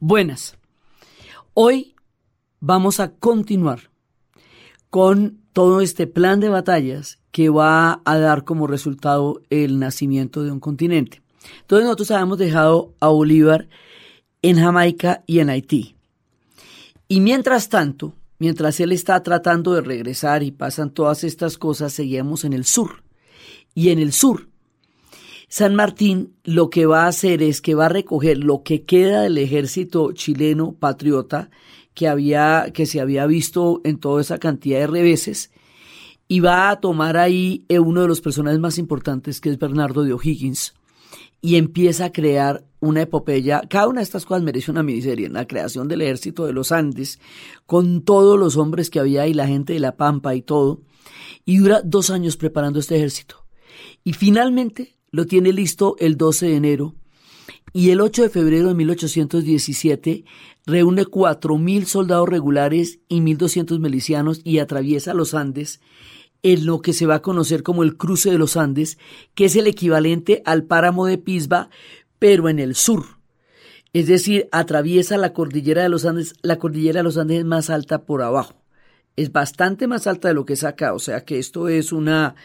Buenas. Hoy vamos a continuar con todo este plan de batallas que va a dar como resultado el nacimiento de un continente. Entonces nosotros habíamos dejado a Bolívar en Jamaica y en Haití. Y mientras tanto, mientras él está tratando de regresar y pasan todas estas cosas, seguimos en el sur. Y en el sur, San Martín lo que va a hacer es que va a recoger lo que queda del ejército chileno patriota que, había, que se había visto en toda esa cantidad de reveses y va a tomar ahí eh, uno de los personajes más importantes que es Bernardo de O'Higgins y empieza a crear una epopeya. Cada una de estas cosas merece una miniserie. La creación del ejército de los Andes, con todos los hombres que había y la gente de la Pampa y todo. Y dura dos años preparando este ejército. Y finalmente lo tiene listo el 12 de enero. Y el 8 de febrero de 1817 reúne 4.000 soldados regulares y 1.200 milicianos y atraviesa los Andes en lo que se va a conocer como el cruce de los Andes, que es el equivalente al páramo de Pisba, pero en el sur. Es decir, atraviesa la cordillera de los Andes. La cordillera de los Andes es más alta por abajo. Es bastante más alta de lo que es acá. O sea que esto es una,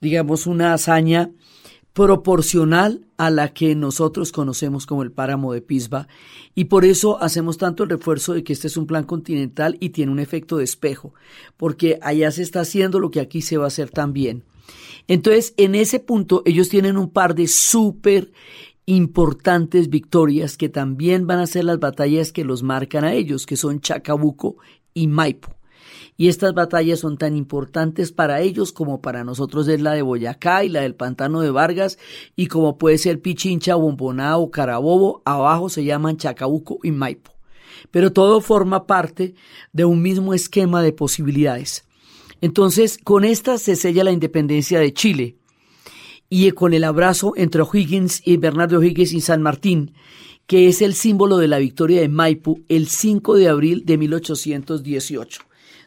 digamos, una hazaña proporcional a la que nosotros conocemos como el páramo de Pisba y por eso hacemos tanto el refuerzo de que este es un plan continental y tiene un efecto de espejo, porque allá se está haciendo lo que aquí se va a hacer también. Entonces, en ese punto, ellos tienen un par de súper importantes victorias que también van a ser las batallas que los marcan a ellos, que son Chacabuco y Maipo. Y estas batallas son tan importantes para ellos como para nosotros es la de Boyacá y la del Pantano de Vargas y como puede ser Pichincha, Bomboná o Carabobo, abajo se llaman Chacabuco y Maipo. Pero todo forma parte de un mismo esquema de posibilidades. Entonces, con esta se sella la independencia de Chile y con el abrazo entre O'Higgins y Bernardo O'Higgins y San Martín, que es el símbolo de la victoria de Maipo el 5 de abril de 1818.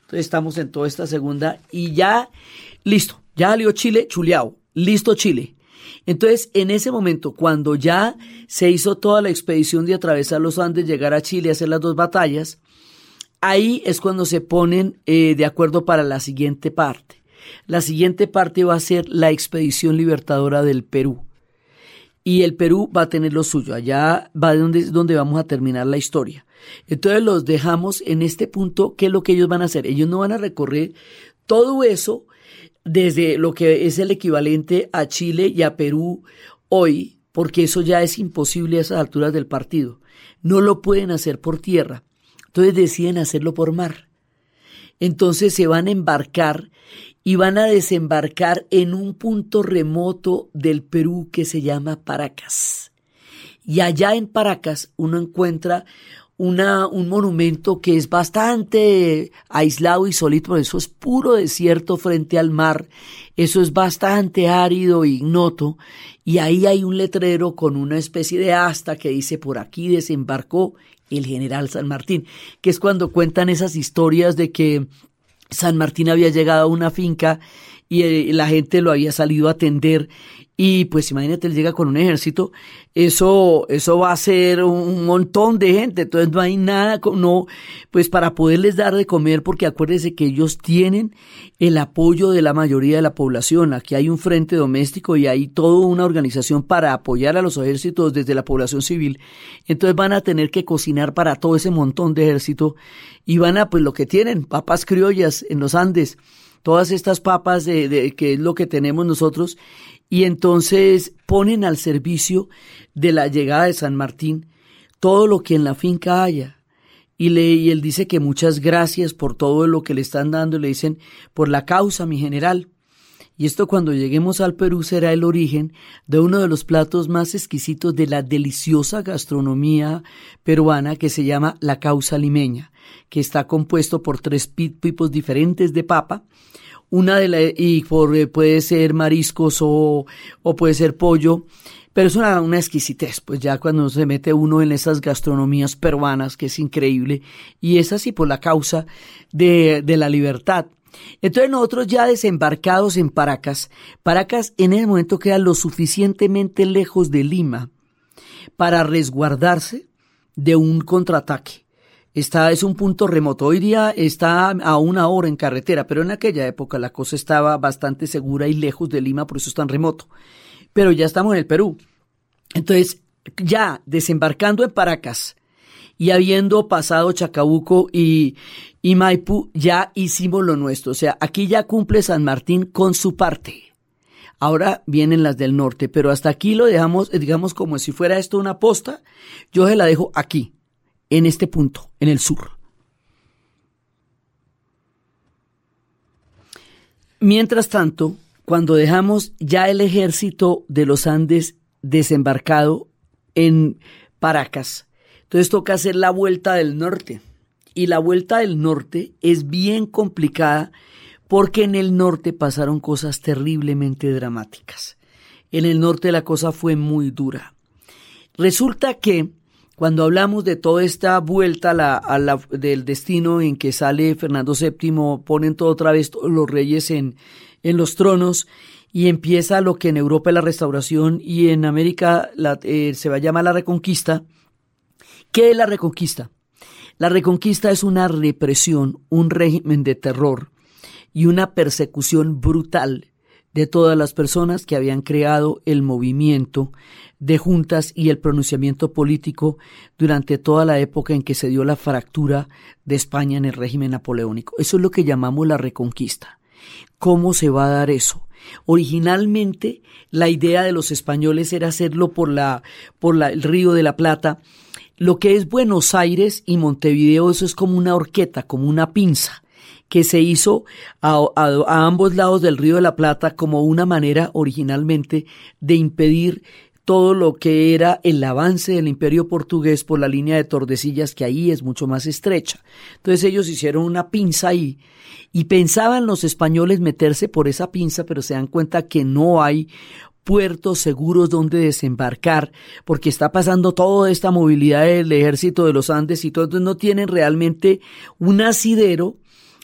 Entonces estamos en toda esta segunda y ya, listo, ya salió Chile, chuleado, listo Chile. Entonces, en ese momento, cuando ya se hizo toda la expedición de atravesar los Andes, llegar a Chile, hacer las dos batallas, ahí es cuando se ponen eh, de acuerdo para la siguiente parte. La siguiente parte va a ser la expedición libertadora del Perú. Y el Perú va a tener lo suyo. Allá va donde, donde vamos a terminar la historia. Entonces los dejamos en este punto, ¿qué es lo que ellos van a hacer? Ellos no van a recorrer todo eso desde lo que es el equivalente a Chile y a Perú hoy, porque eso ya es imposible a esas alturas del partido. No lo pueden hacer por tierra. Entonces deciden hacerlo por mar. Entonces se van a embarcar y van a desembarcar en un punto remoto del Perú que se llama Paracas. Y allá en Paracas uno encuentra una, un monumento que es bastante aislado y solito, eso es puro desierto frente al mar, eso es bastante árido e ignoto, y ahí hay un letrero con una especie de asta que dice por aquí desembarcó el general San Martín, que es cuando cuentan esas historias de que San Martín había llegado a una finca y la gente lo había salido a atender. Y pues imagínate, él llega con un ejército, eso, eso va a ser un montón de gente, entonces no hay nada, no, pues para poderles dar de comer, porque acuérdense que ellos tienen el apoyo de la mayoría de la población, aquí hay un frente doméstico y hay toda una organización para apoyar a los ejércitos desde la población civil, entonces van a tener que cocinar para todo ese montón de ejército y van a, pues lo que tienen, papas criollas en los Andes, todas estas papas de, de, que es lo que tenemos nosotros y entonces ponen al servicio de la llegada de San Martín todo lo que en la finca haya. Y, le, y él dice que muchas gracias por todo lo que le están dando, le dicen, por la causa, mi general. Y esto cuando lleguemos al Perú será el origen de uno de los platos más exquisitos de la deliciosa gastronomía peruana que se llama la causa limeña, que está compuesto por tres tipos diferentes de papa, una de la, y por, eh, puede ser mariscos o, o puede ser pollo, pero es una, una, exquisitez, pues ya cuando se mete uno en esas gastronomías peruanas, que es increíble, y es así por la causa de, de la libertad. Entonces nosotros ya desembarcados en Paracas, Paracas en ese momento queda lo suficientemente lejos de Lima para resguardarse de un contraataque. Está, es un punto remoto. Hoy día está a una hora en carretera, pero en aquella época la cosa estaba bastante segura y lejos de Lima, por eso es tan remoto. Pero ya estamos en el Perú. Entonces, ya desembarcando en Paracas y habiendo pasado Chacabuco y, Maipú, ya hicimos lo nuestro. O sea, aquí ya cumple San Martín con su parte. Ahora vienen las del norte, pero hasta aquí lo dejamos, digamos, como si fuera esto una posta. Yo se la dejo aquí, en este punto, en el sur. Mientras tanto, cuando dejamos ya el ejército de los Andes desembarcado en Paracas, entonces toca hacer la vuelta del norte. Y la vuelta del norte es bien complicada porque en el norte pasaron cosas terriblemente dramáticas. En el norte la cosa fue muy dura. Resulta que cuando hablamos de toda esta vuelta del destino en que sale Fernando VII, ponen todo otra vez los reyes en, en los tronos y empieza lo que en Europa es la restauración y en América eh, se va a llamar la reconquista. ¿Qué es la reconquista? La reconquista es una represión, un régimen de terror y una persecución brutal de todas las personas que habían creado el movimiento de juntas y el pronunciamiento político durante toda la época en que se dio la fractura de España en el régimen napoleónico. Eso es lo que llamamos la reconquista. ¿Cómo se va a dar eso? Originalmente la idea de los españoles era hacerlo por la por el río de la Plata. Lo que es Buenos Aires y Montevideo eso es como una horqueta, como una pinza que se hizo a, ambos lados del río de la Plata como una manera originalmente de impedir todo lo que era el avance del imperio portugués por la línea de Tordesillas, que ahí es mucho más estrecha. Entonces ellos hicieron una pinza ahí y pensaban los españoles meterse por esa pinza, pero se dan cuenta que no hay puertos seguros donde desembarcar, porque está pasando toda esta movilidad del ejército de los Andes y todo, entonces no tienen realmente un asidero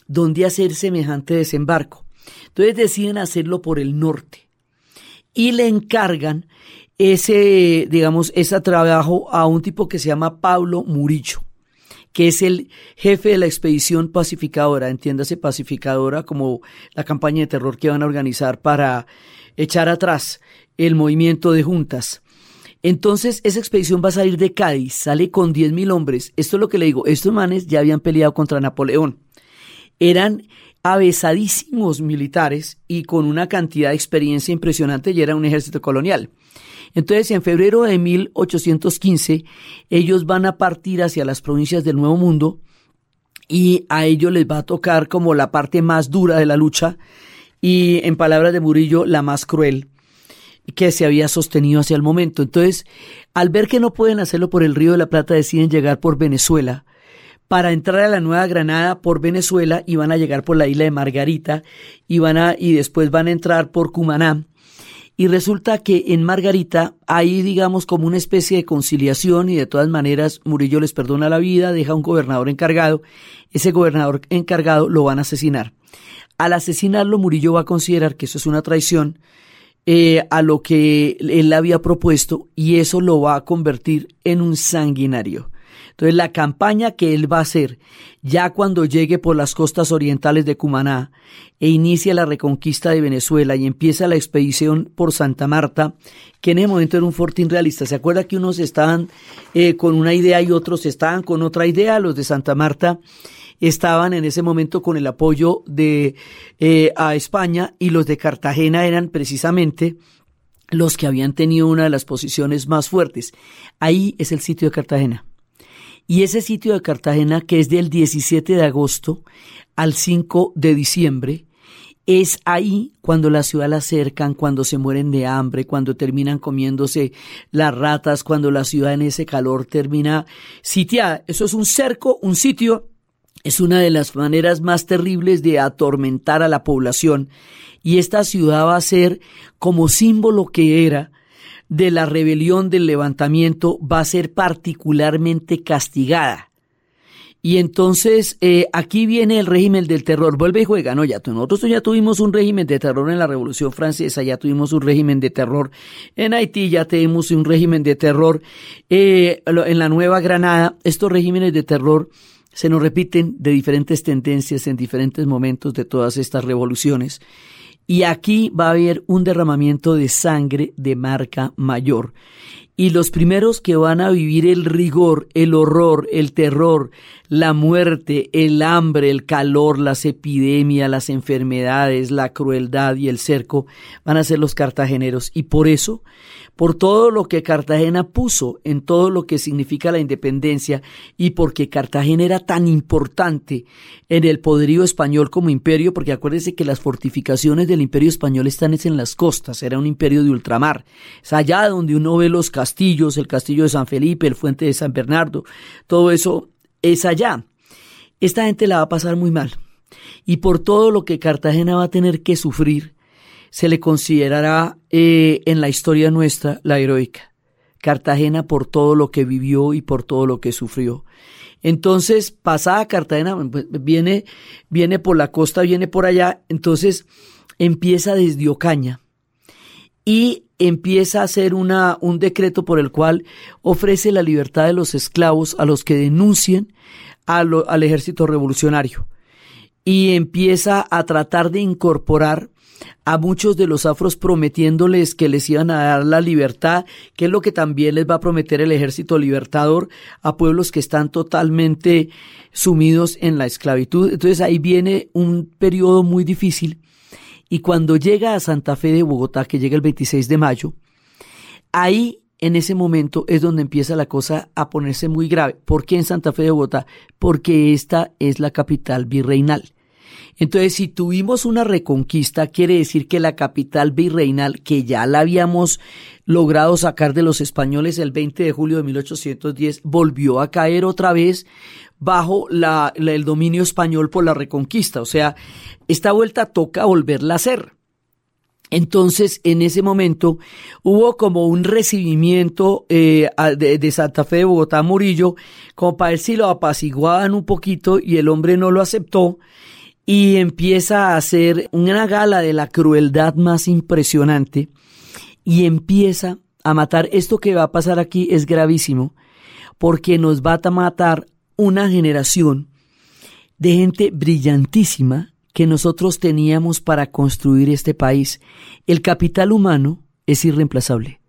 donde hacer semejante desembarco. Entonces deciden hacerlo por el norte y le encargan ese, digamos, ese trabajo a un tipo que se llama Pablo Murillo, que es el jefe de la expedición pacificadora, entiéndase pacificadora como la campaña de terror que van a organizar para echar atrás el movimiento de juntas. Entonces, esa expedición va a salir de Cádiz, sale con 10.000 hombres. Esto es lo que le digo, estos manes ya habían peleado contra Napoleón eran avesadísimos militares y con una cantidad de experiencia impresionante y era un ejército colonial. Entonces, en febrero de 1815, ellos van a partir hacia las provincias del Nuevo Mundo y a ellos les va a tocar como la parte más dura de la lucha y, en palabras de Murillo, la más cruel que se había sostenido hacia el momento. Entonces, al ver que no pueden hacerlo por el Río de la Plata, deciden llegar por Venezuela para entrar a la Nueva Granada por Venezuela y van a llegar por la isla de Margarita y van a y después van a entrar por Cumaná. Y resulta que en Margarita hay, digamos, como una especie de conciliación y de todas maneras Murillo les perdona la vida, deja un gobernador encargado. Ese gobernador encargado lo van a asesinar. Al asesinarlo, Murillo va a considerar que eso es una traición eh, a lo que él había propuesto y eso lo va a convertir en un sanguinario. Entonces la campaña que él va a hacer ya cuando llegue por las costas orientales de Cumaná e inicia la reconquista de Venezuela y empieza la expedición por Santa Marta, que en ese momento era un fortín realista. ¿Se acuerda que unos estaban eh, con una idea y otros estaban con otra idea? Los de Santa Marta estaban en ese momento con el apoyo de eh, a España y los de Cartagena eran precisamente los que habían tenido una de las posiciones más fuertes. Ahí es el sitio de Cartagena. Y ese sitio de Cartagena, que es del 17 de agosto al 5 de diciembre, es ahí cuando la ciudad la cercan, cuando se mueren de hambre, cuando terminan comiéndose las ratas, cuando la ciudad en ese calor termina sitiada. Eso es un cerco, un sitio. Es una de las maneras más terribles de atormentar a la población. Y esta ciudad va a ser como símbolo que era de la rebelión del levantamiento va a ser particularmente castigada. Y entonces eh, aquí viene el régimen del terror, vuelve y juega, no, ya nosotros ya tuvimos un régimen de terror en la Revolución Francesa, ya tuvimos un régimen de terror en Haití, ya tenemos un régimen de terror eh, en la Nueva Granada, estos regímenes de terror se nos repiten de diferentes tendencias en diferentes momentos de todas estas revoluciones. Y aquí va a haber un derramamiento de sangre de marca mayor. Y los primeros que van a vivir el rigor, el horror, el terror, la muerte, el hambre, el calor, las epidemias, las enfermedades, la crueldad y el cerco van a ser los cartageneros. Y por eso por todo lo que Cartagena puso en todo lo que significa la independencia y porque Cartagena era tan importante en el poderío español como imperio, porque acuérdense que las fortificaciones del imperio español están en las costas, era un imperio de ultramar, es allá donde uno ve los castillos, el castillo de San Felipe, el fuente de San Bernardo, todo eso es allá. Esta gente la va a pasar muy mal. Y por todo lo que Cartagena va a tener que sufrir, se le considerará eh, en la historia nuestra la heroica. Cartagena por todo lo que vivió y por todo lo que sufrió. Entonces, pasada Cartagena, pues, viene, viene por la costa, viene por allá, entonces empieza desde Ocaña y empieza a hacer una, un decreto por el cual ofrece la libertad de los esclavos a los que denuncien al ejército revolucionario y empieza a tratar de incorporar a muchos de los afros prometiéndoles que les iban a dar la libertad, que es lo que también les va a prometer el ejército libertador a pueblos que están totalmente sumidos en la esclavitud. Entonces ahí viene un periodo muy difícil y cuando llega a Santa Fe de Bogotá, que llega el 26 de mayo, ahí en ese momento es donde empieza la cosa a ponerse muy grave. ¿Por qué en Santa Fe de Bogotá? Porque esta es la capital virreinal. Entonces, si tuvimos una reconquista, quiere decir que la capital virreinal, que ya la habíamos logrado sacar de los españoles el 20 de julio de 1810, volvió a caer otra vez bajo el dominio español por la reconquista. O sea, esta vuelta toca volverla a hacer. Entonces, en ese momento hubo como un recibimiento eh, de, de, Santa Fe de Bogotá Murillo, como para ver si lo apaciguaban un poquito y el hombre no lo aceptó y empieza a hacer una gala de la crueldad más impresionante y empieza a matar. Esto que va a pasar aquí es gravísimo porque nos va a matar una generación de gente brillantísima que nosotros teníamos para construir este país. El capital humano es irreemplazable.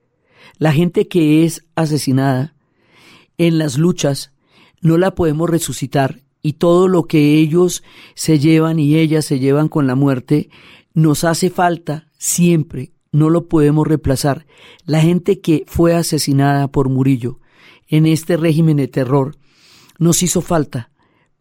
La gente que es asesinada en las luchas no la podemos resucitar y todo lo que ellos se llevan y ellas se llevan con la muerte, nos hace falta siempre, no lo podemos reemplazar. La gente que fue asesinada por Murillo en este régimen de terror nos hizo falta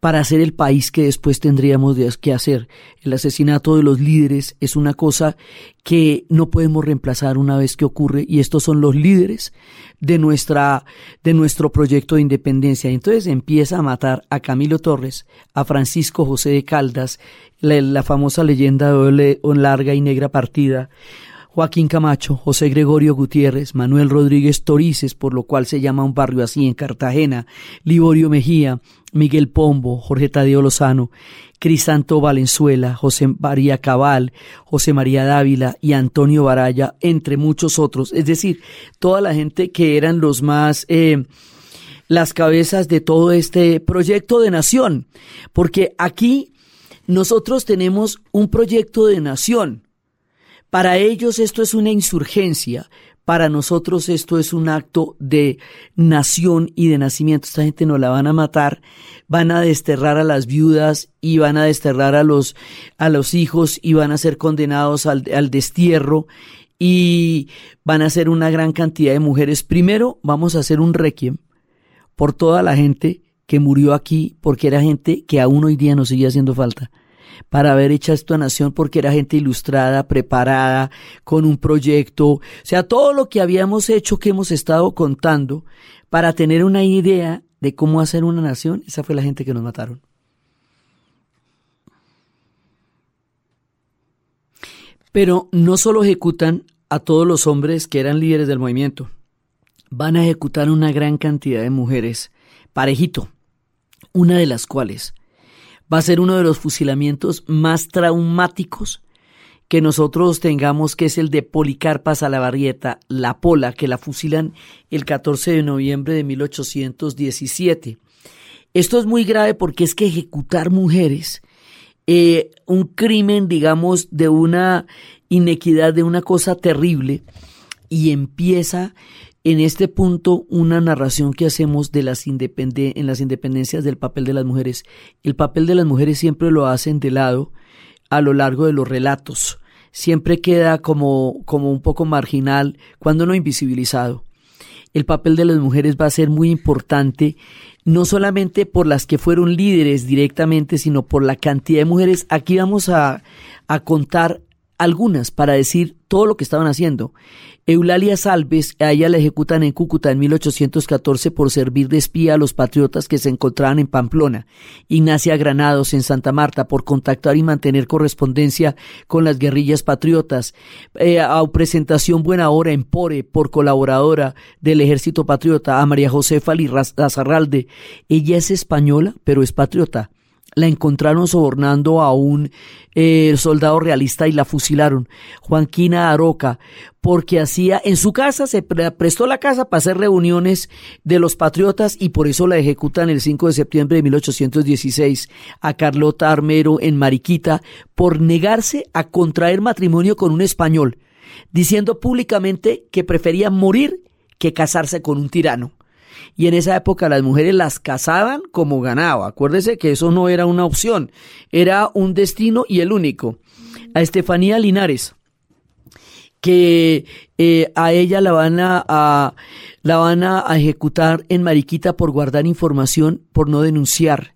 para hacer el país que después tendríamos que hacer. El asesinato de los líderes es una cosa que no podemos reemplazar una vez que ocurre y estos son los líderes de nuestra de nuestro proyecto de independencia. Entonces empieza a matar a Camilo Torres, a Francisco José de Caldas, la, famosa leyenda de larga y negra partida, Joaquín Camacho, José Gregorio Gutiérrez, Manuel Rodríguez Torices, por lo cual se llama un barrio así en Cartagena, Liborio Mejía, Miguel Pombo, Jorge Tadeo Lozano, Crisanto Valenzuela, José María Cabal, José María Dávila y Antonio Baraya, entre muchos otros. Es decir, toda la gente que eran los más... Eh, las cabezas de todo este proyecto de nación, porque aquí nosotros tenemos un proyecto de nación, para ellos esto es una insurgencia, para nosotros esto es un acto de nación y de nacimiento. Esta gente no la van a matar, van a desterrar a las viudas y van a desterrar a los, a los hijos y van a ser condenados al, al destierro y van a ser una gran cantidad de mujeres. Primero vamos a hacer un requiem por toda la gente que murió aquí porque era gente que aún hoy día nos sigue haciendo falta para haber hecho esta nación porque era gente ilustrada, preparada, con un proyecto, o sea, todo lo que habíamos hecho que hemos estado contando para tener una idea de cómo hacer una nación, esa fue la gente que nos mataron. Pero no solo ejecutan a todos los hombres que eran líderes del movimiento, van a ejecutar una gran cantidad de mujeres, parejito, una de las cuales va a ser uno de los fusilamientos más traumáticos que nosotros tengamos, que es el de Policarpa Salabarrieta, la Pola, que la fusilan el 14 de noviembre de 1817. Esto es muy grave porque es que ejecutar mujeres, eh, un crimen, digamos, de una inequidad, de una cosa terrible, y empieza en este punto una narración que hacemos de las en las independencias del papel de las mujeres. El papel de las mujeres siempre lo hacen de lado a lo largo de los relatos. Siempre queda como, como un poco marginal, cuando no invisibilizado. El papel de las mujeres va a ser muy importante, no solamente por las que fueron líderes directamente, sino por la cantidad de mujeres. Aquí vamos a, a contar algunas para decir todo lo que estaban haciendo. Eulalia Salves, a ella la ejecutan en Cúcuta en 1814 por servir de espía a los patriotas que se encontraban en Pamplona. Ignacia Granados en Santa Marta por contactar y mantener correspondencia con las guerrillas patriotas. Eh, a presentación Buena Hora en Pore por colaboradora del ejército patriota. A María Josefa Lazarralde. Ella es española, pero es patriota la encontraron sobornando a un eh, soldado realista y la fusilaron. Juanquina Aroca, porque hacía en su casa, se prestó la casa para hacer reuniones de los patriotas y por eso la ejecutan el 5 de septiembre de 1816 a Carlota Armero en Mariquita por negarse a contraer matrimonio con un español, diciendo públicamente que prefería morir que casarse con un tirano y en esa época las mujeres las casaban como ganaba. Acuérdese que eso no era una opción, era un destino y el único. A Estefanía Linares, que eh, a ella la van a, la van a ejecutar en Mariquita por guardar información, por no denunciar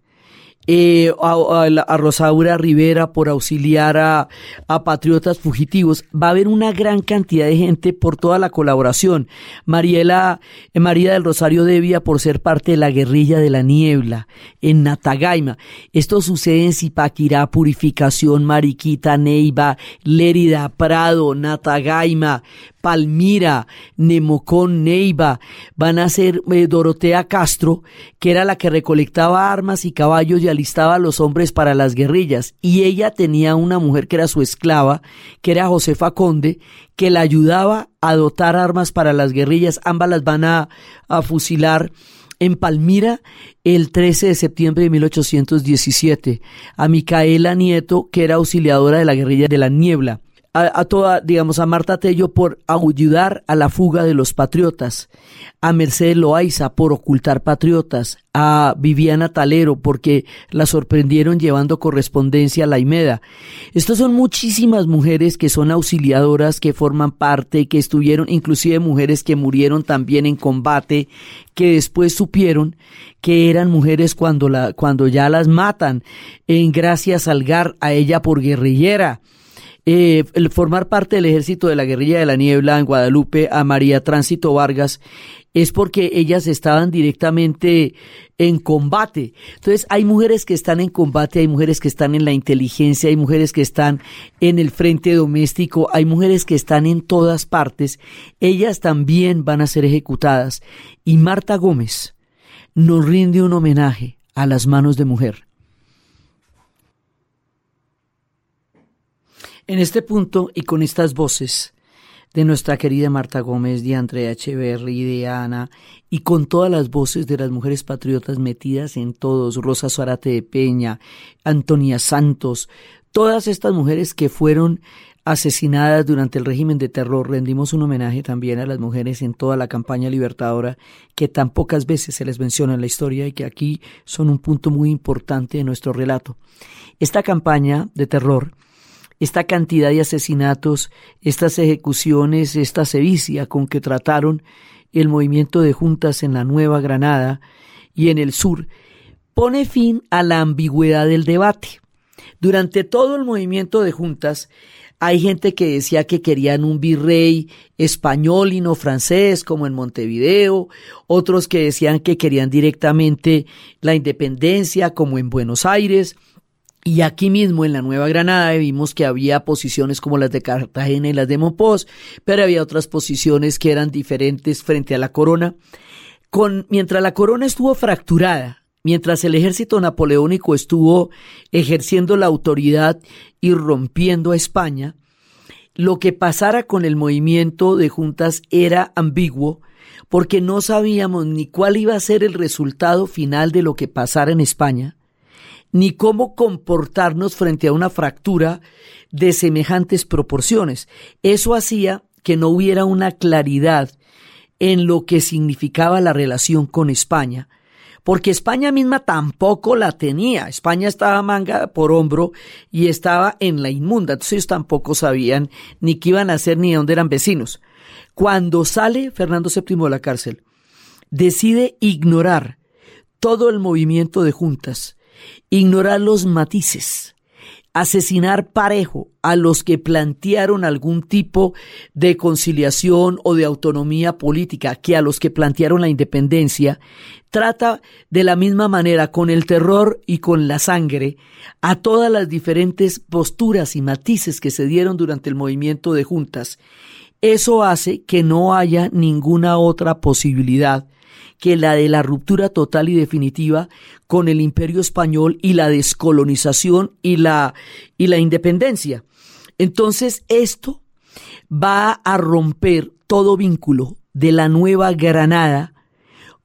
eh, a, Rosaura Rivera por auxiliar a, patriotas fugitivos. Va a haber una gran cantidad de gente por toda la colaboración. Mariela, eh, María del Rosario Devia por ser parte de la guerrilla de la niebla en Natagaima. Esto sucede en Zipaquirá, Purificación, Mariquita, Neiva, Lérida, Prado, Natagaima, Palmira, Nemocón, Neiva, van a ser eh, Dorotea Castro, que era la que recolectaba armas y caballos y alistaba a los hombres para las guerrillas, y ella tenía una mujer que era su esclava, que era Josefa Conde, que la ayudaba a dotar armas para las guerrillas, ambas las van a, a fusilar en Palmira el 13 de septiembre de 1817, a Micaela Nieto, que era auxiliadora de la guerrilla de la niebla a, toda, digamos, a Marta Tello por ayudar a la fuga de los patriotas, a Mercedes Loaiza por ocultar patriotas, a Viviana Talero porque la sorprendieron llevando correspondencia a la Imeda. Estas son muchísimas mujeres que son auxiliadoras, que forman parte, que estuvieron, inclusive mujeres que murieron también en combate, que después supieron que eran mujeres cuando, la, cuando ya las matan, en Gracia Salgar, a ella por guerrillera eh, el formar parte del ejército de la guerrilla de la niebla en Guadalupe a María Tránsito Vargas es porque ellas estaban directamente en combate. Entonces hay mujeres que están en combate, hay mujeres que están en la inteligencia, hay mujeres que están en el frente doméstico, hay mujeres que están en todas partes. Ellas también van a ser ejecutadas. Y Marta Gómez nos rinde un homenaje a las manos de mujer. En este punto y con estas voces de nuestra querida Marta Gómez, de Andrea Echeverry, de Ana, y con todas las voces de las mujeres patriotas metidas en todos, Rosa Suárate de Peña, Antonia Santos, todas estas mujeres que fueron asesinadas durante el régimen de terror, rendimos un homenaje también a las mujeres en toda la campaña libertadora que tan pocas veces se les menciona en la historia y que aquí son un punto muy importante de nuestro relato. Esta campaña de terror esta cantidad de asesinatos, estas ejecuciones, esta sevicia con que trataron el movimiento de juntas en la Nueva Granada y en el sur, pone fin a la ambigüedad del debate. Durante todo el movimiento de juntas, hay gente que decía que querían un virrey español y no francés, como en Montevideo, otros que decían que querían directamente la independencia, como en Buenos Aires, y aquí mismo en la Nueva Granada vimos que había posiciones como las de Cartagena y las de Mopós, pero había otras posiciones que eran diferentes frente a la corona. Mientras la corona estuvo fracturada mientras el ejército napoleónico estuvo ejerciendo la autoridad y rompiendo a España, lo que pasara con el movimiento de juntas era ambiguo porque no sabíamos ni cuál iba a ser el resultado final de lo que pasara en España, ni cómo comportarnos frente a una fractura de semejantes proporciones. Eso hacía que no hubiera una claridad en lo que significaba la relación con España, porque España misma tampoco la tenía. España estaba manga por hombro y estaba en la inmunda, entonces ellos tampoco sabían ni qué iban a hacer ni de dónde eran vecinos. Cuando sale Fernando VII de la cárcel, decide ignorar todo el movimiento de juntas, ignorar los matices, asesinar parejo a los que plantearon algún tipo de conciliación o de autonomía política que a los que plantearon la independencia, trata de la misma manera con el terror y con la sangre a todas las diferentes posturas y matices que se dieron durante el movimiento de juntas. Eso hace que no haya ninguna otra posibilidad que la de la ruptura total y definitiva con el imperio español y la descolonización y la, y la independencia. Entonces esto va a romper todo vínculo de la Nueva Granada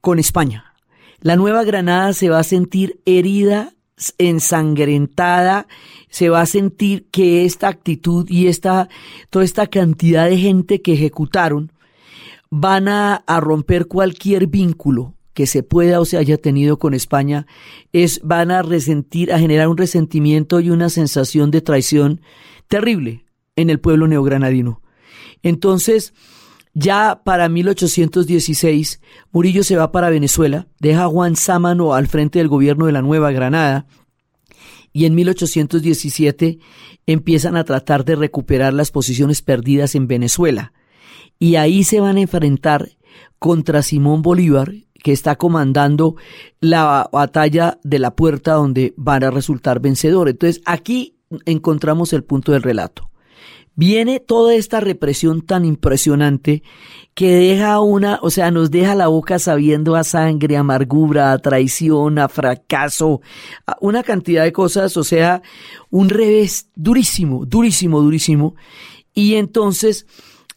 con España. La Nueva Granada se va a sentir herida, ensangrentada, se va a sentir que esta actitud y esta, toda esta cantidad de gente que ejecutaron van a, romper cualquier vínculo que se pueda o se haya tenido con España, es, van a resentir, a generar un resentimiento y una sensación de traición terrible en el pueblo neogranadino. Entonces, ya para 1816, Murillo se va para Venezuela, deja a Juan Sámano al frente del gobierno de la Nueva Granada, y en 1817 empiezan a tratar de recuperar las posiciones perdidas en Venezuela y ahí se van a enfrentar contra Simón Bolívar, que está comandando la batalla de la puerta donde van a resultar vencedores. Entonces aquí encontramos el punto del relato. Viene toda esta represión tan impresionante que deja una, o sea, nos deja la boca sabiendo a sangre, amargura, a traición, a fracaso, a una cantidad de cosas, o sea, un revés durísimo, durísimo, durísimo. Y entonces,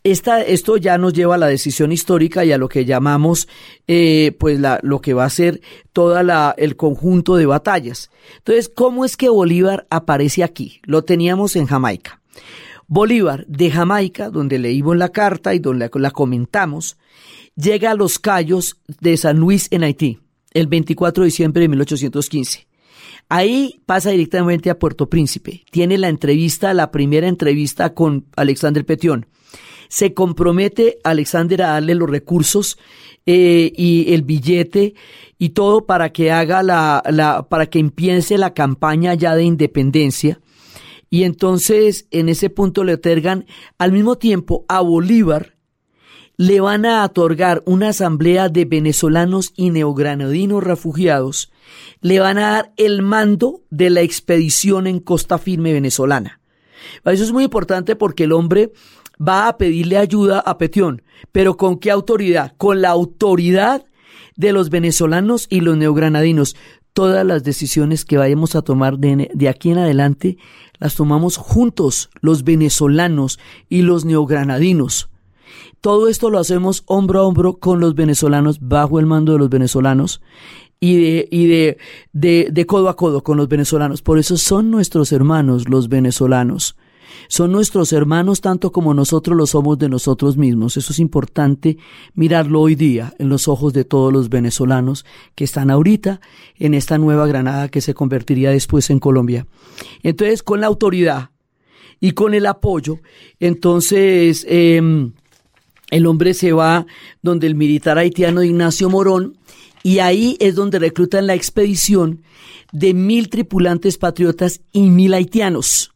esta, esto ya nos lleva a la decisión histórica y a lo que llamamos, eh, pues, la, lo que va a ser toda la, el conjunto de batallas. Entonces, ¿cómo es que Bolívar aparece aquí? Lo teníamos en Jamaica. Bolívar de Jamaica, donde leímos la carta y donde la comentamos, llega a los Cayos de San Luis en Haití el 24 de diciembre de 1815. Ahí pasa directamente a Puerto Príncipe. Tiene la entrevista, la primera entrevista con Alexander Petión se compromete Alexander a darle los recursos eh, y el billete y todo para que haga la, la, para que empiece la campaña ya de independencia. Y entonces en ese punto le otorgan al mismo tiempo a Bolívar le van a otorgar una asamblea de venezolanos y neogranadinos refugiados, le van a dar el mando de la expedición en costa firme venezolana. Eso es muy importante porque el hombre va a pedirle ayuda a Petión. ¿Pero con qué autoridad? Con la autoridad de los venezolanos y los neogranadinos. Todas las decisiones que vayamos a tomar de, de aquí en adelante las tomamos juntos, los venezolanos y los neogranadinos. Todo esto lo hacemos hombro a hombro con los venezolanos, bajo el mando de los venezolanos y de, y de, de, de codo a codo con los venezolanos. Por eso son nuestros hermanos los venezolanos. Son nuestros hermanos tanto como nosotros lo somos de nosotros mismos. Eso es importante mirarlo hoy día en los ojos de todos los venezolanos que están ahorita en esta nueva Granada que se convertiría después en Colombia. Entonces, con la autoridad y con el apoyo, entonces em, el hombre se va donde el militar haitiano Ignacio Morón y ahí es donde reclutan la expedición de mil tripulantes patriotas y mil haitianos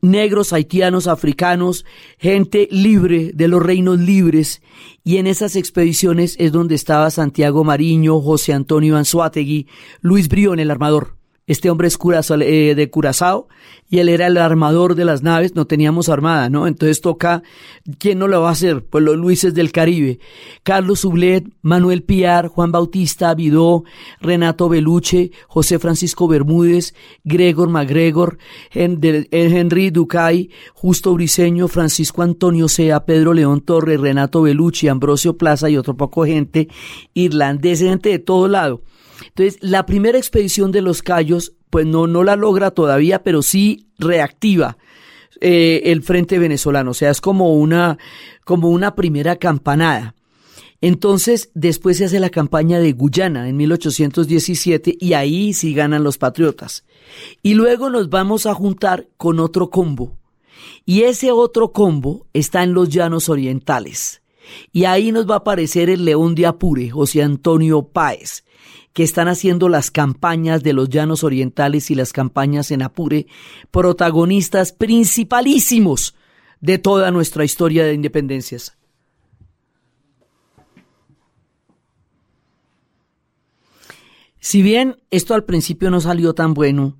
negros, haitianos, africanos, gente libre de los reinos libres. Y en esas expediciones es donde estaba Santiago Mariño, José Antonio Anzuategui, Luis Brión, el armador. Este hombre es eh, de Curazao y él era el armador de las naves, no teníamos armada, ¿no? Entonces toca, ¿quién no lo va a hacer? Pues los Luises del Caribe. Carlos Sublet, Manuel Piar, Juan Bautista Vidó, Renato Beluche, José Francisco Bermúdez, Gregor MacGregor, Henry Ducay, Justo Briceño, Francisco Antonio Sea, Pedro León Torres, Renato Belucci, Ambrosio Plaza y otro poco gente, irlandés, gente de todo lado. Entonces, la primera expedición de los Cayos, pues no, no la logra todavía, pero sí reactiva eh, el frente venezolano. O sea, es como una, como una primera campanada. Entonces, después se hace la campaña de Guyana en 1817 y ahí sí ganan los patriotas. Y luego nos vamos a juntar con otro combo. Y ese otro combo está en los llanos orientales. Y ahí nos va a aparecer el león de Apure, José Antonio Páez, que están haciendo las campañas de los llanos orientales y las campañas en Apure, protagonistas principalísimos de toda nuestra historia de independencias. Si bien esto al principio no salió tan bueno,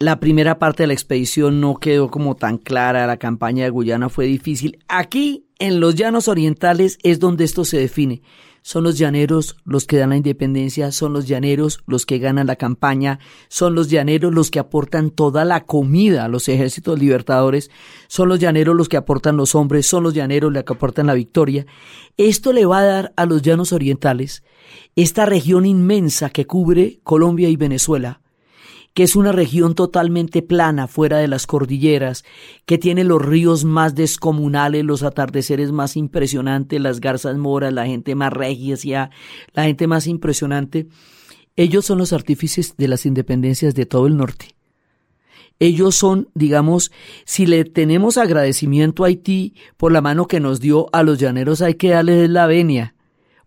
la primera parte de la expedición no quedó como tan clara, la campaña de Guyana fue difícil. Aquí, en los llanos orientales, es donde esto se define. Son los llaneros los que dan la independencia, son los llaneros los que ganan la campaña, son los llaneros los que aportan toda la comida a los ejércitos libertadores, son los llaneros los que aportan los hombres, son los llaneros los que aportan la victoria. Esto le va a dar a los llanos orientales esta región inmensa que cubre Colombia y Venezuela, que es una región totalmente plana fuera de las cordilleras, que tiene los ríos más descomunales, los atardeceres más impresionantes, las garzas moras, la gente más regia, la gente más impresionante. Ellos son los artífices de las independencias de todo el norte. Ellos son, digamos, si le tenemos agradecimiento a Haití por la mano que nos dio a los llaneros, hay que darles la venia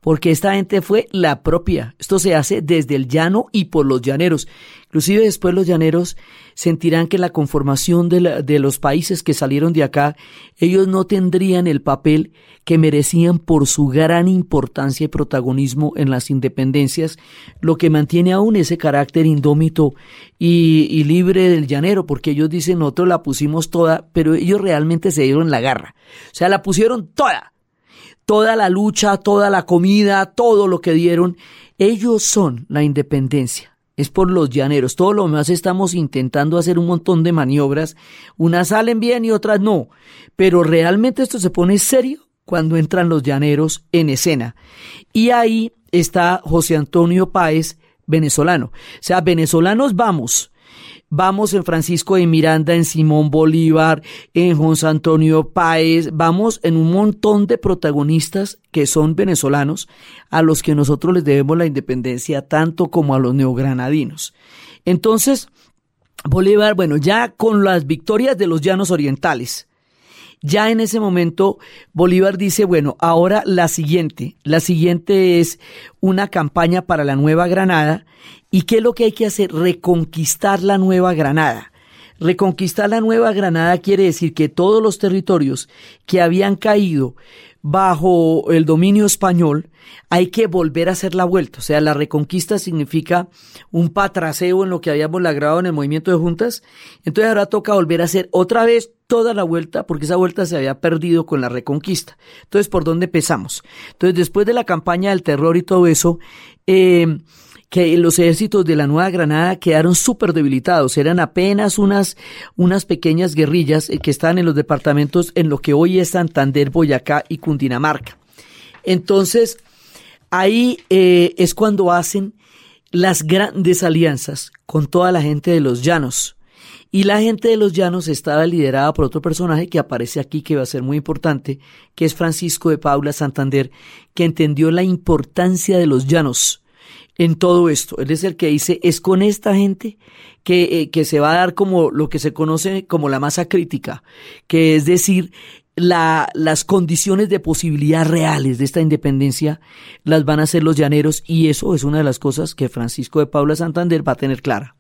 porque esta gente fue la propia. Esto se hace desde el llano y por los llaneros. Inclusive después los llaneros sentirán que la conformación de, los países que salieron de acá, ellos no tendrían el papel que merecían por su gran importancia y protagonismo en las independencias, lo que mantiene aún ese carácter indómito y, y libre del llanero, porque ellos dicen nosotros la pusimos toda, pero ellos realmente se dieron la garra. O sea, la pusieron toda toda la lucha, toda la comida, todo lo que dieron, ellos son la independencia. Es por los llaneros. Todo lo demás estamos intentando hacer un montón de maniobras. Unas salen bien y otras no. Pero realmente esto se pone serio cuando entran los llaneros en escena. Y ahí está José Antonio Páez, venezolano. O sea, venezolanos vamos, Vamos en Francisco de Miranda, en Simón Bolívar, en José Antonio Páez, vamos en un montón de protagonistas que son venezolanos, a los que nosotros les debemos la independencia tanto como a los neogranadinos. Entonces, Bolívar, bueno, ya con las victorias de los llanos orientales, ya en ese momento Bolívar dice, bueno, ahora la siguiente, la siguiente es una campaña para la Nueva Granada. ¿Y qué es lo que hay que hacer? Reconquistar la Nueva Granada. Reconquistar la Nueva Granada quiere decir que todos los territorios que habían caído bajo el dominio español, hay que volver a hacer la vuelta. O sea, la reconquista significa un patraseo en lo que habíamos logrado en el movimiento de juntas. Entonces ahora toca volver a hacer otra vez toda la vuelta, porque esa vuelta se había perdido con la reconquista. Entonces, ¿por dónde empezamos? Entonces, después de la campaña del terror y todo eso, eh, que los ejércitos de la Nueva Granada quedaron súper debilitados. Eran apenas unas, unas pequeñas guerrillas eh, que estaban en los departamentos en lo que hoy es Santander, Boyacá y Cundinamarca. Entonces, ahí eh, es cuando hacen las grandes alianzas con toda la gente de los llanos. Y la gente de los llanos estaba liderada por otro personaje que aparece aquí que va a ser muy importante, que es Francisco de Paula Santander, que entendió la importancia de los llanos en todo esto. Él es el que dice, es con esta gente que, eh, que se va a dar como lo que se conoce como la masa crítica, que es decir, la, las condiciones de posibilidad reales de esta independencia las van a hacer los llaneros y eso es una de las cosas que Francisco de Paula Santander va a tener clara.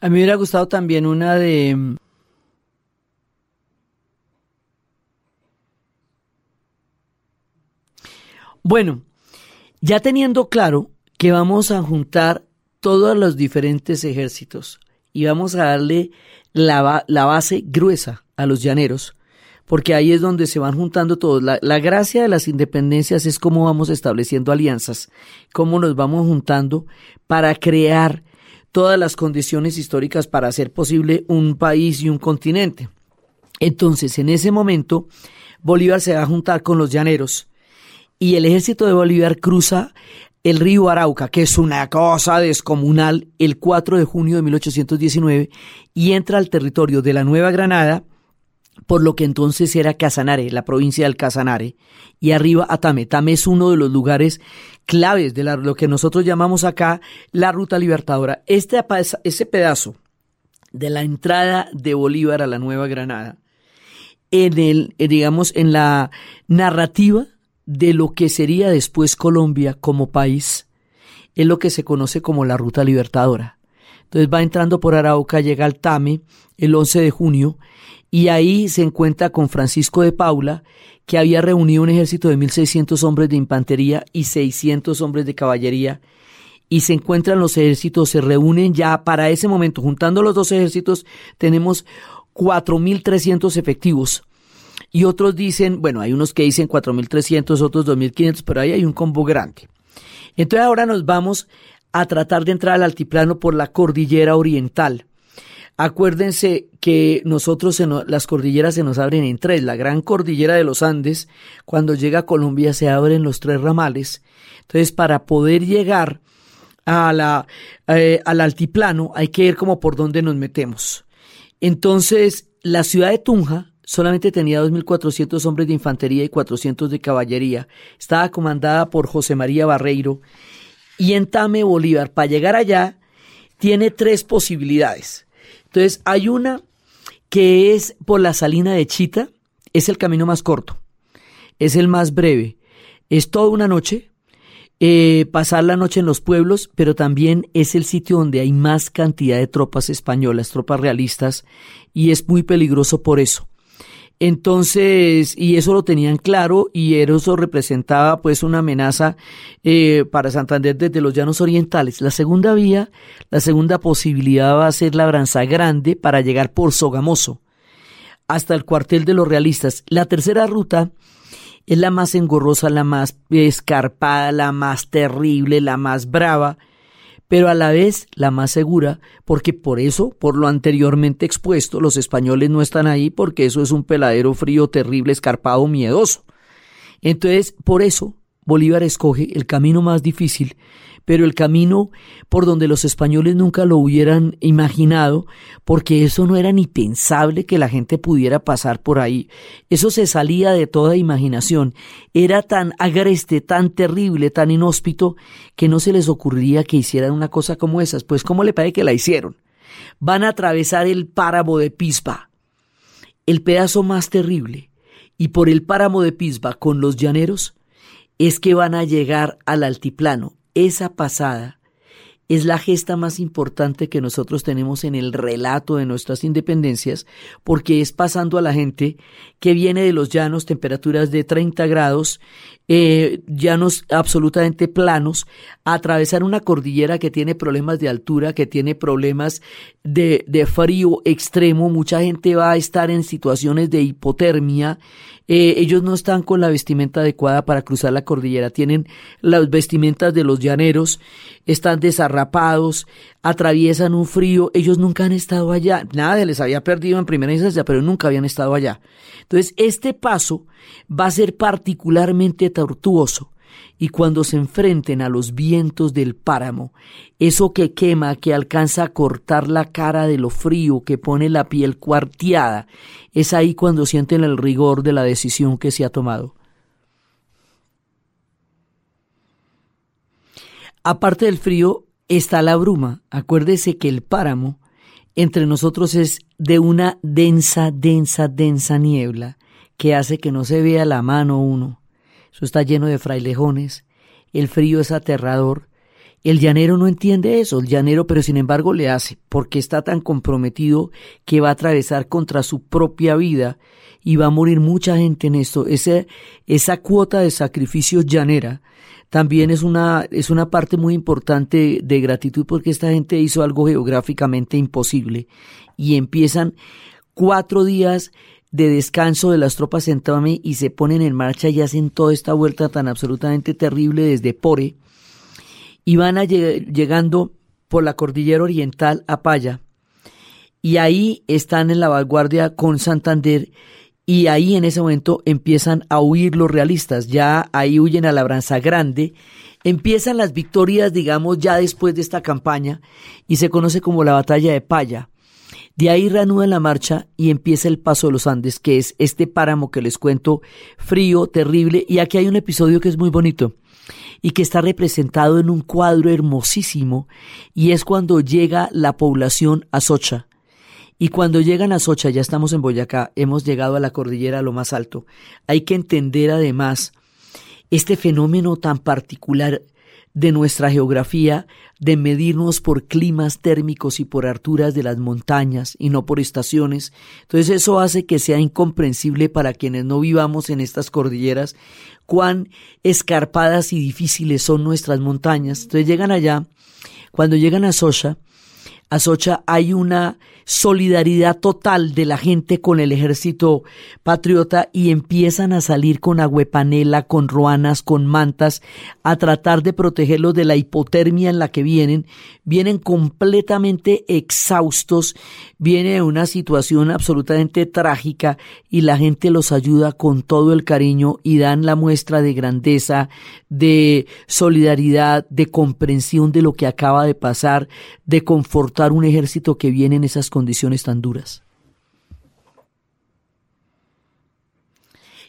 A mí me hubiera gustado también una de... Bueno, ya teniendo claro que vamos a juntar todos los diferentes ejércitos y vamos a darle la, la base gruesa a los llaneros, porque ahí es donde se van juntando todos. La, la, gracia de las independencias es cómo vamos estableciendo alianzas, cómo nos vamos juntando para crear todas las condiciones históricas para hacer posible un país y un continente. Entonces, en ese momento, Bolívar se va a juntar con los llaneros y el ejército de Bolívar cruza el río Arauca, que es una cosa descomunal, el 4 de junio de 1819 y entra al territorio de la Nueva Granada, por lo que entonces era Casanare, la provincia del Casanare, y arriba a Tame. Es uno de los lugares claves de lo que nosotros llamamos acá la Ruta Libertadora. Este, ese pedazo de la entrada de Bolívar a la Nueva Granada, en el, eh, digamos, en la narrativa de lo que sería después Colombia como país, es lo que se conoce como la Ruta Libertadora. Entonces va entrando por Arauca, llega al Tame el 11 de junio y ahí se encuentra con Francisco de Paula, que había reunido un ejército de 1.600 hombres de infantería y 600 hombres de caballería, y se encuentran los ejércitos, se reúnen ya para ese momento, juntando los dos ejércitos, tenemos 4.300 efectivos. Y otros dicen, bueno, hay unos que dicen 4.300, otros 2.500, pero ahí hay un combo grande. Entonces ahora nos vamos a tratar de entrar al altiplano por la cordillera oriental. Acuérdense que nosotros las cordilleras se nos abren en tres. La gran cordillera de los Andes, cuando llega a Colombia se abren los tres ramales. Entonces, para poder llegar eh, al altiplano hay que ir como por donde nos metemos. Entonces, la ciudad de Tunja solamente tenía 2.400 hombres de infantería y 400 de caballería. Estaba comandada por José María Barreiro. Y en Tame, Bolívar, para llegar allá, tiene tres posibilidades entonces, hay una que es por la salina de Chita, es el camino más corto, es el más breve, es toda una noche, eh, pasar la noche en los pueblos, pero también es el sitio donde hay más cantidad de tropas españolas, tropas realistas, y es muy peligroso por eso. Entonces, y eso lo tenían claro y eso representaba pues una amenaza eh, para Santander desde los llanos orientales. La segunda vía, la segunda posibilidad va a ser la Branza Grande para llegar por Sogamoso hasta el cuartel de los realistas. La tercera ruta es la más engorrosa, la más escarpada, la más terrible, la más brava, pero a la vez la más segura, porque por eso, por lo anteriormente expuesto, los españoles no están ahí porque eso es un peladero frío, terrible, escarpado, miedoso. Entonces, por eso, Bolívar escoge el camino más difícil pero el camino por donde los españoles nunca lo hubieran imaginado, porque eso no era ni pensable que la gente pudiera pasar por ahí. Eso se salía de toda imaginación. Era tan agreste, tan terrible, tan inhóspito, que no se les ocurriría que hicieran una cosa como esas. Pues, ¿cómo le parece que la hicieron? Van a atravesar el páramo de Pisba, el pedazo más terrible, y por el páramo de Pisba con los llaneros, es que van a llegar al altiplano, esa pasada es la gesta más importante que nosotros tenemos en el relato de nuestras independencias, porque es pasando a la gente que viene de los llanos, temperaturas de 30 grados, eh, llanos absolutamente planos, a atravesar una cordillera que tiene problemas de altura, que tiene problemas de, frío extremo, mucha gente va a estar en situaciones de hipotermia, eh, ellos no están con la vestimenta adecuada para cruzar la cordillera, tienen las vestimentas de los llaneros, están atraviesan un frío, ellos nunca han estado allá, nada les había perdido en primera instancia, pero nunca habían estado allá. Entonces, este paso va a ser particularmente tortuoso y cuando se enfrenten a los vientos del páramo, eso que quema, que alcanza a cortar la cara de lo frío, que pone la piel cuarteada, es ahí cuando sienten el rigor de la decisión que se ha tomado. Aparte del frío, está la bruma. Acuérdese que el páramo entre nosotros es de una densa, densa, densa niebla que hace que no se vea la mano uno. Eso está lleno de frailejones, el frío es aterrador, El llanero no entiende eso, el llanero, pero sin embargo le hace, porque está tan comprometido que va a atravesar contra su propia vida y va a morir mucha gente en esto. esa cuota de sacrificio llanera también es una, es una parte muy importante de gratitud porque esta gente hizo algo geográficamente imposible y empiezan cuatro días de descanso de las tropas en Tome y se ponen en marcha y hacen toda esta vuelta tan absolutamente terrible desde Pore y van a llegando por la cordillera oriental a Paya. Y ahí están en la vanguardia con Santander y ahí en ese momento empiezan a huir los realistas, ya ahí huyen a Labranza Grande, empiezan las victorias, digamos, ya después de esta campaña y se conoce como la batalla de Paya. De ahí reanudan la marcha y empieza el paso de los Andes, que es este páramo que les cuento, frío, terrible, y aquí hay un episodio que es muy bonito y que está representado en un cuadro hermosísimo y es cuando llega la población a Socha. Y cuando llegan a Socha, ya estamos en Boyacá, hemos llegado a la cordillera a lo más alto. Hay que entender además este fenómeno tan particular de nuestra geografía, de medirnos por climas térmicos y por alturas de las montañas y no por estaciones. Entonces eso hace que sea incomprensible para quienes no vivamos en estas cordilleras cuán escarpadas y difíciles son nuestras montañas. Entonces llegan allá, cuando llegan a Socha, a Socha hay una solidaridad total de la gente con el ejército patriota y empiezan a salir con agüepanela, con ruanas, con mantas, a tratar de protegerlos de la hipotermia en la que vienen. Vienen completamente exhaustos, viene una situación absolutamente trágica y la gente los ayuda con todo el cariño y dan la muestra de grandeza, de solidaridad, de comprensión de lo que acaba de pasar, de un ejército que viene en esas condiciones tan duras.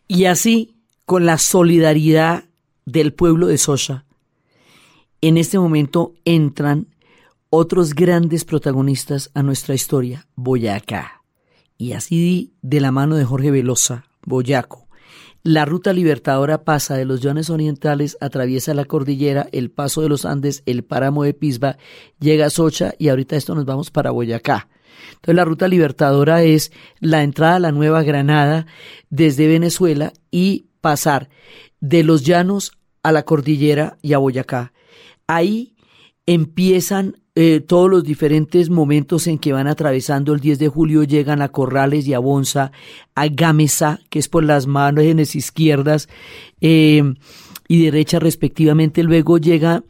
Y así, con la solidaridad del pueblo de Socha, en este momento entran otros grandes protagonistas a nuestra historia, Boyacá. Y así de la mano de Jorge Velosa, Boyaco. La ruta libertadora pasa de los llanos orientales, atraviesa la cordillera, el paso de los Andes, el páramo de Pisba, llega a Socha y ahorita esto nos vamos para Boyacá. Entonces la ruta libertadora es la entrada a la Nueva Granada desde Venezuela y pasar de los llanos a la cordillera y a Boyacá. Ahí empiezan eh, todos los diferentes momentos en que van atravesando el 10 de julio, llegan a Corrales y a Bonza, a Gámeza, que es por las manos izquierdas eh, y derecha respectivamente. Luego llega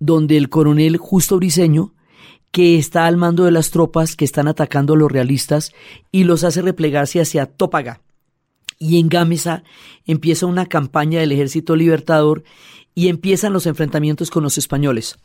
donde el coronel Justo Briseño, que está al mando de las tropas que están atacando a los realistas y los hace replegarse hacia Tópaga. Y en Gámeza empieza una campaña del ejército libertador y empiezan los enfrentamientos con los españoles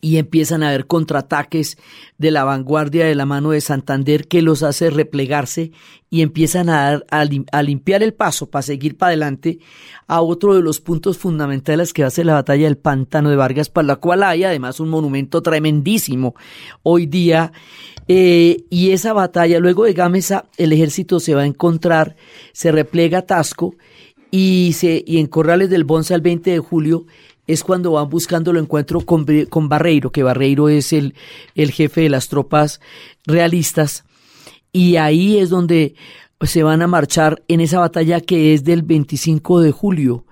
y empiezan a haber contraataques de la vanguardia de la mano de Santander que los hace replegarse y empiezan a, dar, a, limpiar el paso para seguir para adelante a otro de los puntos fundamentales que hace la batalla del Pantano de Vargas, para la cual hay además un monumento tremendísimo hoy día. Eh, y esa batalla, luego de Gámeza, el ejército se va a encontrar, se replega a Tasco y, se, y en Corrales del Bonza el 20 de julio es cuando van buscando el encuentro con, con Barreiro, que Barreiro es el, el jefe de las tropas realistas, y ahí es donde se van a marchar en esa batalla que es del 25 de julio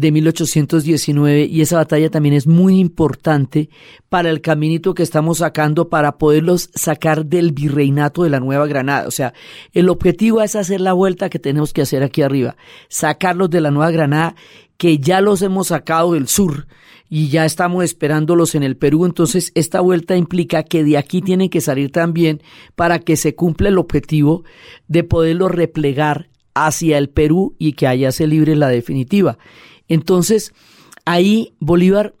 de 1819 y esa batalla también es muy importante para el caminito que estamos sacando para poderlos sacar del virreinato de la Nueva Granada. O sea, el objetivo es hacer la vuelta que tenemos que hacer aquí arriba, sacarlos de la Nueva Granada que ya los hemos sacado del sur y ya estamos esperándolos en el Perú, entonces esta vuelta implica que de aquí tienen que salir también para que se cumpla el objetivo de poderlos replegar hacia el Perú y que allá se libre la definitiva. Entonces, ahí Bolívar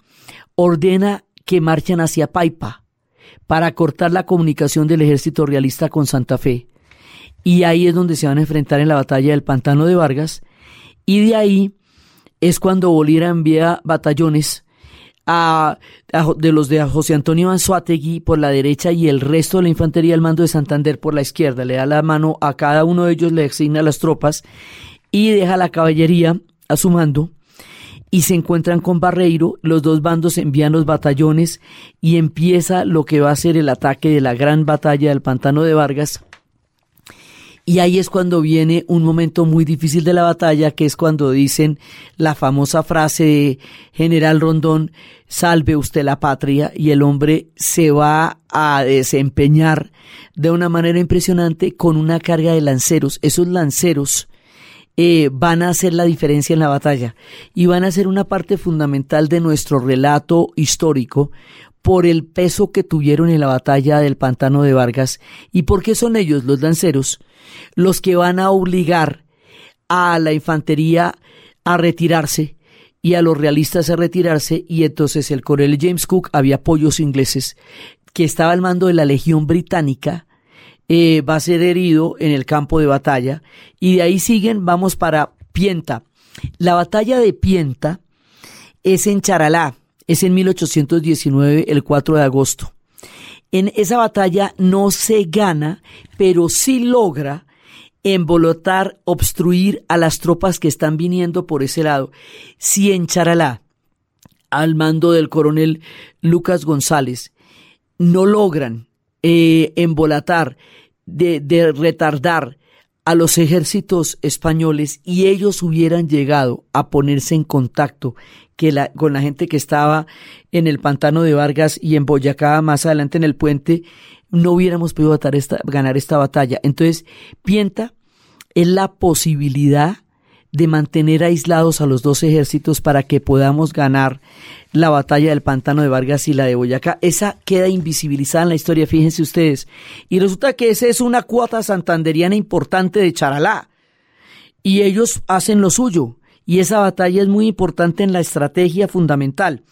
ordena que marchen hacia Paipa para cortar la comunicación del ejército realista con Santa Fe. Y ahí es donde se van a enfrentar en la batalla del Pantano de Vargas. Y de ahí es cuando Bolívar envía batallones a, de los de José Antonio Anzuategui por la derecha y el resto de la infantería al mando de Santander por la izquierda. Le da la mano a cada uno de ellos, le asigna las tropas y deja la caballería a su mando y se encuentran con Barreiro, los dos bandos envían los batallones y empieza lo que va a ser el ataque de la gran batalla del pantano de Vargas. Y ahí es cuando viene un momento muy difícil de la batalla, que es cuando dicen la famosa frase de General Rondón, salve usted la patria, y el hombre se va a desempeñar de una manera impresionante con una carga de lanceros. Esos lanceros eh, van a hacer la diferencia en la batalla y van a ser una parte fundamental de nuestro relato histórico por el peso que tuvieron en la batalla del pantano de Vargas. Y porque son ellos, los lanceros, los que van a obligar a la infantería a retirarse y a los realistas a retirarse y entonces el coronel James Cook había apoyos ingleses que estaba al mando de la Legión Británica eh, va a ser herido en el campo de batalla. Y de ahí siguen, vamos para Pienta. La batalla de Pienta es en Charalá, es en 1819, el 4 de agosto. En esa batalla no se gana, pero sí logra embolotar, obstruir a las tropas que están viniendo por ese lado. Si en Charalá, al mando del coronel Lucas González, no logran eh, embolatar de, retardar a los ejércitos españoles y ellos hubieran llegado a ponerse en contacto que la, con la gente que estaba en el pantano de Vargas y en Boyacá más adelante en el puente, no hubiéramos podido ganar esta batalla. Entonces, Pienta es la posibilidad de mantener aislados a los dos ejércitos para que podamos ganar la batalla del pantano de Vargas y la de Boyacá. Esa queda invisibilizada en la historia, fíjense ustedes. Y resulta que esa es una cuota santanderiana importante de Charalá. Y ellos hacen lo suyo. Y esa batalla es muy importante en la estrategia fundamental.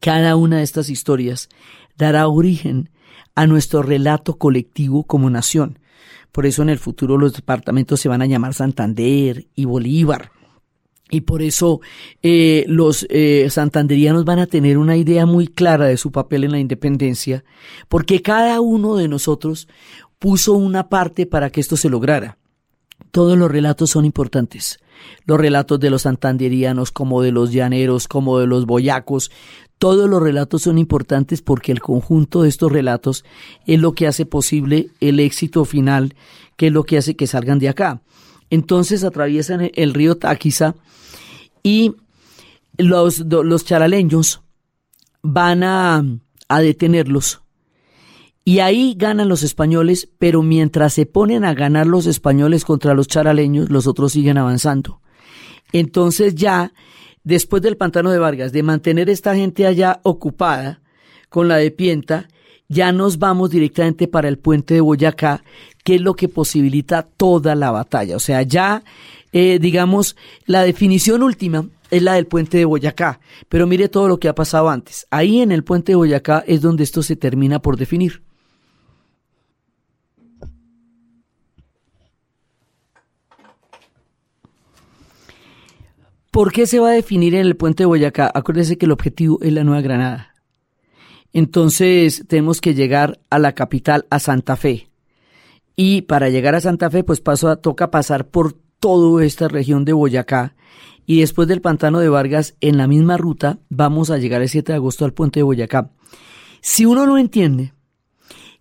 Cada una de estas historias dará origen a nuestro relato colectivo como nación. Por eso en el futuro los departamentos se van a llamar Santander y Bolívar. Y por eso eh, los eh, santanderianos van a tener una idea muy clara de su papel en la independencia, porque cada uno de nosotros puso una parte para que esto se lograra. Todos los relatos son importantes. Los relatos de los santanderianos, como de los llaneros, como de los boyacos, todos los relatos son importantes porque el conjunto de estos relatos es lo que hace posible el éxito final, que es lo que hace que salgan de acá. Entonces atraviesan el río Táquiza y los, charaleños van a detenerlos. Y ahí ganan los españoles, pero mientras se ponen a ganar los españoles contra los charaleños, los otros siguen avanzando. Entonces ya después del pantano de Vargas, de mantener esta gente allá ocupada con la de Pienta, ya nos vamos directamente para el puente de Boyacá, que es lo que posibilita toda la batalla. O sea, ya, eh, digamos, la definición última es la del puente de Boyacá, pero mire todo lo que ha pasado antes. Ahí en el puente de Boyacá es donde esto se termina por definir. ¿Por qué se va a definir en el puente de Boyacá? Acuérdese que el objetivo es la Nueva Granada. Entonces tenemos que llegar a la capital, a Santa Fe. Y para llegar a Santa Fe, pues toca pasar por toda esta región de Boyacá. Y después del pantano de Vargas, en la misma ruta, vamos a llegar el 7 de agosto al puente de Boyacá. Si uno no entiende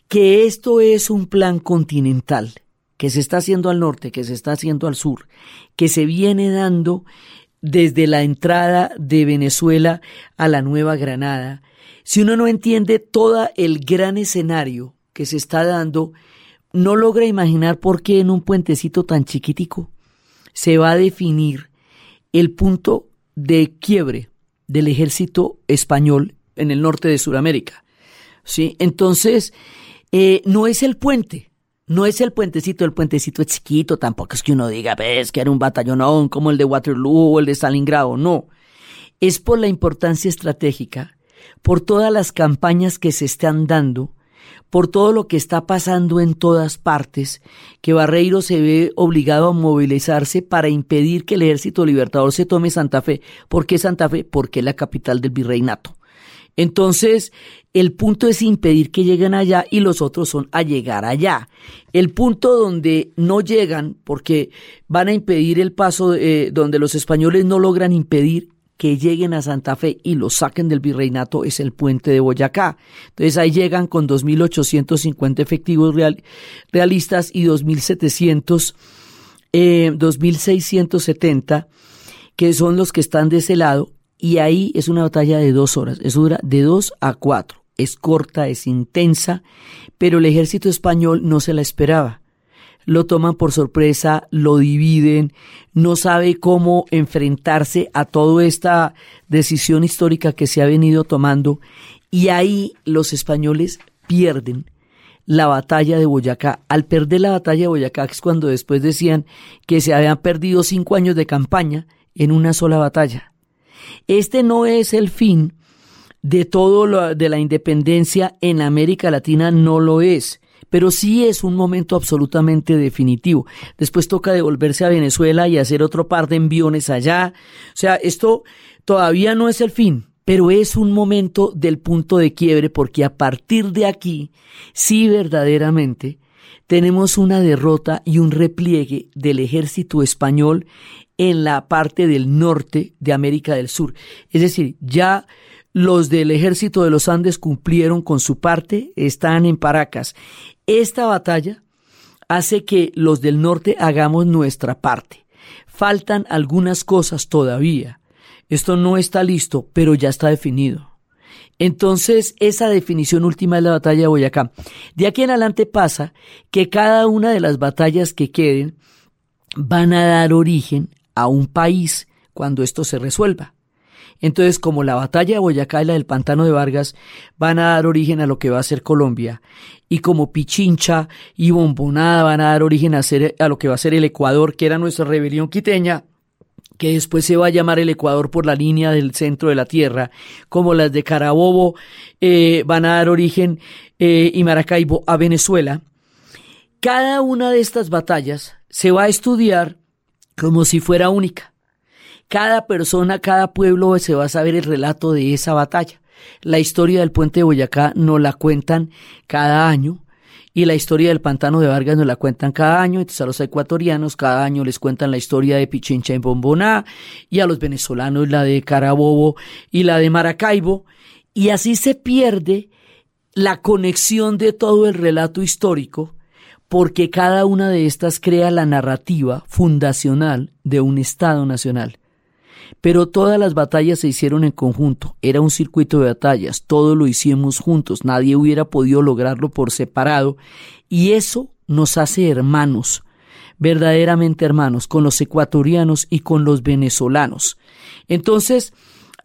que esto es un plan continental, que se está haciendo al norte, que se está haciendo al sur, que se viene dando desde la entrada de Venezuela a la Nueva Granada, si uno no entiende todo el gran escenario que se está dando, no logra imaginar por qué en un puentecito tan chiquitico se va a definir el punto de quiebre del ejército español en el norte de Sudamérica. ¿Sí? Entonces, eh, no es el puente, no es el puentecito, el puentecito es chiquito, tampoco es que uno diga, ves, que era un batallonón como el de Waterloo o el de Stalingrado, no. Es por la importancia estratégica, por todas las campañas que se están dando, por todo lo que está pasando en todas partes, que Barreiro se ve obligado a movilizarse para impedir que el ejército libertador se tome Santa Fe. ¿Por qué Santa Fe? Porque es la capital del virreinato. Entonces, el punto es impedir que lleguen allá y los otros son a llegar allá. El punto donde no llegan, porque van a impedir el paso, eh, donde los españoles no logran impedir que lleguen a Santa Fe y los saquen del virreinato es el puente de Boyacá. Entonces ahí llegan con 2.850 efectivos realistas y 2.700, eh, 2.670 que son los que están de ese lado y ahí es una batalla de dos horas. Eso dura de dos a cuatro. Es corta, es intensa, pero el ejército español no se la esperaba lo toman por sorpresa, lo dividen, no sabe cómo enfrentarse a toda esta decisión histórica que se ha venido tomando y ahí los españoles pierden la batalla de Boyacá. Al perder la batalla de Boyacá es cuando después decían que se habían perdido cinco años de campaña en una sola batalla. Este no es el fin de todo lo de la independencia en América Latina, no lo es pero sí es un momento absolutamente definitivo. Después toca devolverse a Venezuela y hacer otro par de enviones allá. O sea, esto todavía no es el fin, pero es un momento del punto de quiebre porque a partir de aquí, sí verdaderamente, tenemos una derrota y un repliegue del ejército español en la parte del norte de América del Sur. Es decir, ya los del ejército de los Andes cumplieron con su parte, están en Paracas. Esta batalla hace que los del norte hagamos nuestra parte. Faltan algunas cosas todavía. Esto no está listo, pero ya está definido. Entonces, esa definición última es la batalla de Boyacá. De aquí en adelante pasa que cada una de las batallas que queden van a dar origen a un país cuando esto se resuelva. Entonces, como la batalla de Boyacá y la del Pantano de Vargas van a dar origen a lo que va a ser Colombia, y como Pichincha y Bombonada van a dar origen a, a lo que va a ser el Ecuador, que era nuestra rebelión quiteña, que después se va a llamar el Ecuador por la línea del centro de la Tierra, como las de Carabobo eh, van a dar origen eh, y Maracaibo a Venezuela. Cada una de estas batallas se va a estudiar como si fuera única. Cada persona, cada pueblo se va a saber el relato de esa batalla. La historia del puente de Boyacá nos la cuentan cada año y la historia del pantano de Vargas nos la cuentan cada año. Entonces a los ecuatorianos cada año les cuentan la historia de Pichincha en Bomboná y a los venezolanos la de Carabobo y la de Maracaibo. Y así se pierde la conexión de todo el relato histórico porque cada una de estas crea la narrativa fundacional de un Estado nacional. Pero todas las batallas se hicieron en conjunto, era un circuito de batallas, todo lo hicimos juntos, nadie hubiera podido lograrlo por separado, y eso nos hace hermanos, verdaderamente hermanos, con los ecuatorianos y con los venezolanos. Entonces,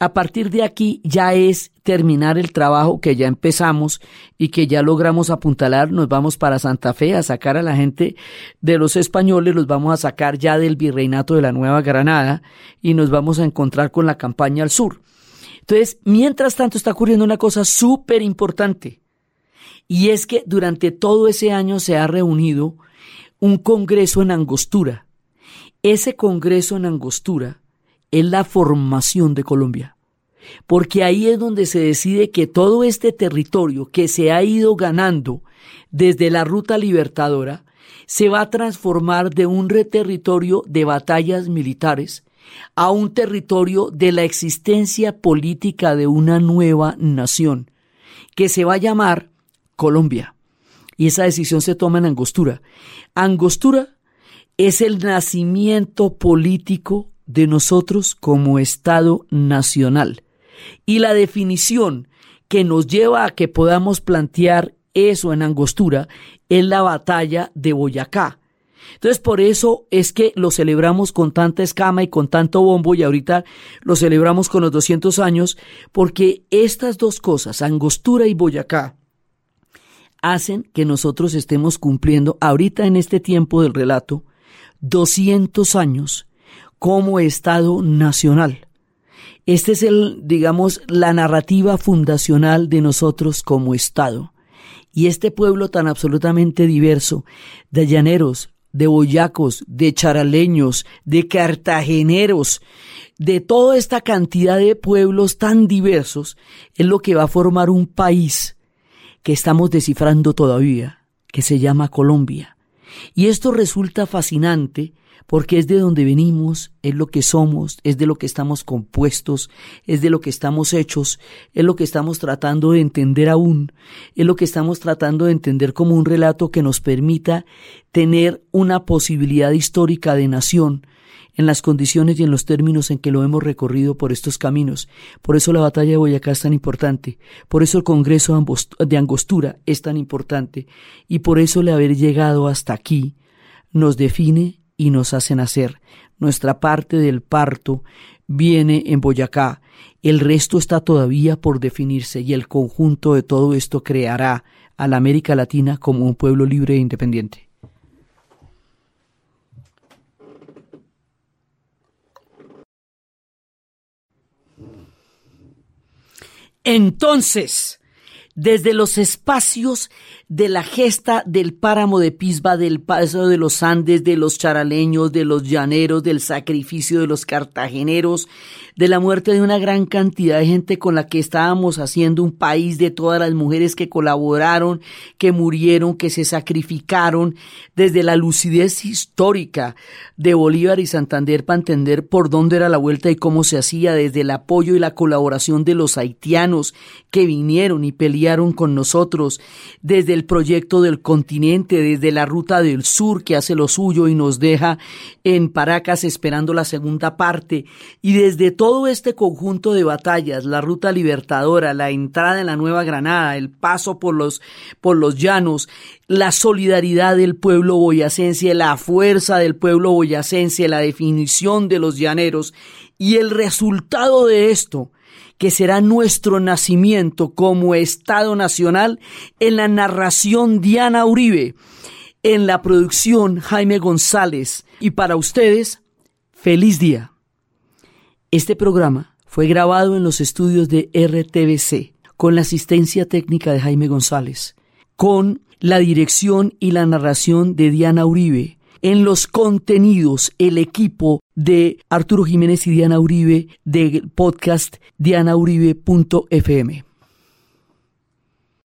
a partir de aquí ya es terminar el trabajo que ya empezamos y que ya logramos apuntalar, nos vamos para Santa Fe a sacar a la gente de los españoles, los vamos a sacar ya del virreinato de la Nueva Granada y nos vamos a encontrar con la campaña al sur. Entonces, mientras tanto está ocurriendo una cosa súper importante y es que durante todo ese año se ha reunido un congreso en Angostura. Ese congreso en Angostura es la formación de Colombia. Porque ahí es donde se decide que todo este territorio que se ha ido ganando desde la ruta libertadora se va a transformar de un territorio de batallas militares a un territorio de la existencia política de una nueva nación, que se va a llamar Colombia. Y esa decisión se toma en Angostura. Angostura es el nacimiento político de nosotros como Estado nacional. Y la definición que nos lleva a que podamos plantear eso en Angostura es la batalla de Boyacá. Entonces por eso es que lo celebramos con tanta escama y con tanto bombo y ahorita lo celebramos con los 200 años porque estas dos cosas, Angostura y Boyacá, hacen que nosotros estemos cumpliendo ahorita en este tiempo del relato 200 años como Estado nacional. Este es el, digamos, la narrativa fundacional de nosotros como Estado. Y este pueblo tan absolutamente diverso, de llaneros, de boyacos, de charaleños, de cartageneros, de toda esta cantidad de pueblos tan diversos, es lo que va a formar un país que estamos descifrando todavía, que se llama Colombia. Y esto resulta fascinante porque es de donde venimos, es lo que somos, es de lo que estamos compuestos, es de lo que estamos hechos, es lo que estamos tratando de entender aún, es lo que estamos tratando de entender como un relato que nos permita tener una posibilidad histórica de nación, en las condiciones y en los términos en que lo hemos recorrido por estos caminos. Por eso la batalla de Boyacá es tan importante, por eso el Congreso de Angostura es tan importante, y por eso el haber llegado hasta aquí nos define y nos hacen hacer. Nuestra parte del parto viene en Boyacá. El resto está todavía por definirse y el conjunto de todo esto creará a la América Latina como un pueblo libre e independiente. Entonces, desde los espacios de la gesta del páramo de Pisba, del paso de los Andes, de los charaleños, de los llaneros, del sacrificio de los cartageneros, de la muerte de una gran cantidad de gente con la que estábamos haciendo un país, de todas las mujeres que colaboraron, que murieron, que se sacrificaron, desde la lucidez histórica de Bolívar y Santander para entender por dónde era la vuelta y cómo se hacía, desde el apoyo y la colaboración de los haitianos que vinieron y pelearon con nosotros, desde el proyecto del continente, desde la ruta del sur que hace lo suyo y nos deja en Paracas esperando la segunda parte, y desde todo este conjunto de batallas, la ruta libertadora, la entrada en la Nueva Granada, el paso por los, por los llanos, la solidaridad del pueblo boyacense, la fuerza del pueblo boyacense, la definición de los llaneros y el resultado de esto, que será nuestro nacimiento como Estado Nacional en la narración Diana Uribe, en la producción Jaime González y para ustedes, feliz día. Este programa fue grabado en los estudios de RTBC con la asistencia técnica de Jaime González, con la dirección y la narración de Diana Uribe, en los contenidos el equipo de Arturo Jiménez y Diana Uribe del podcast dianauribe.fm.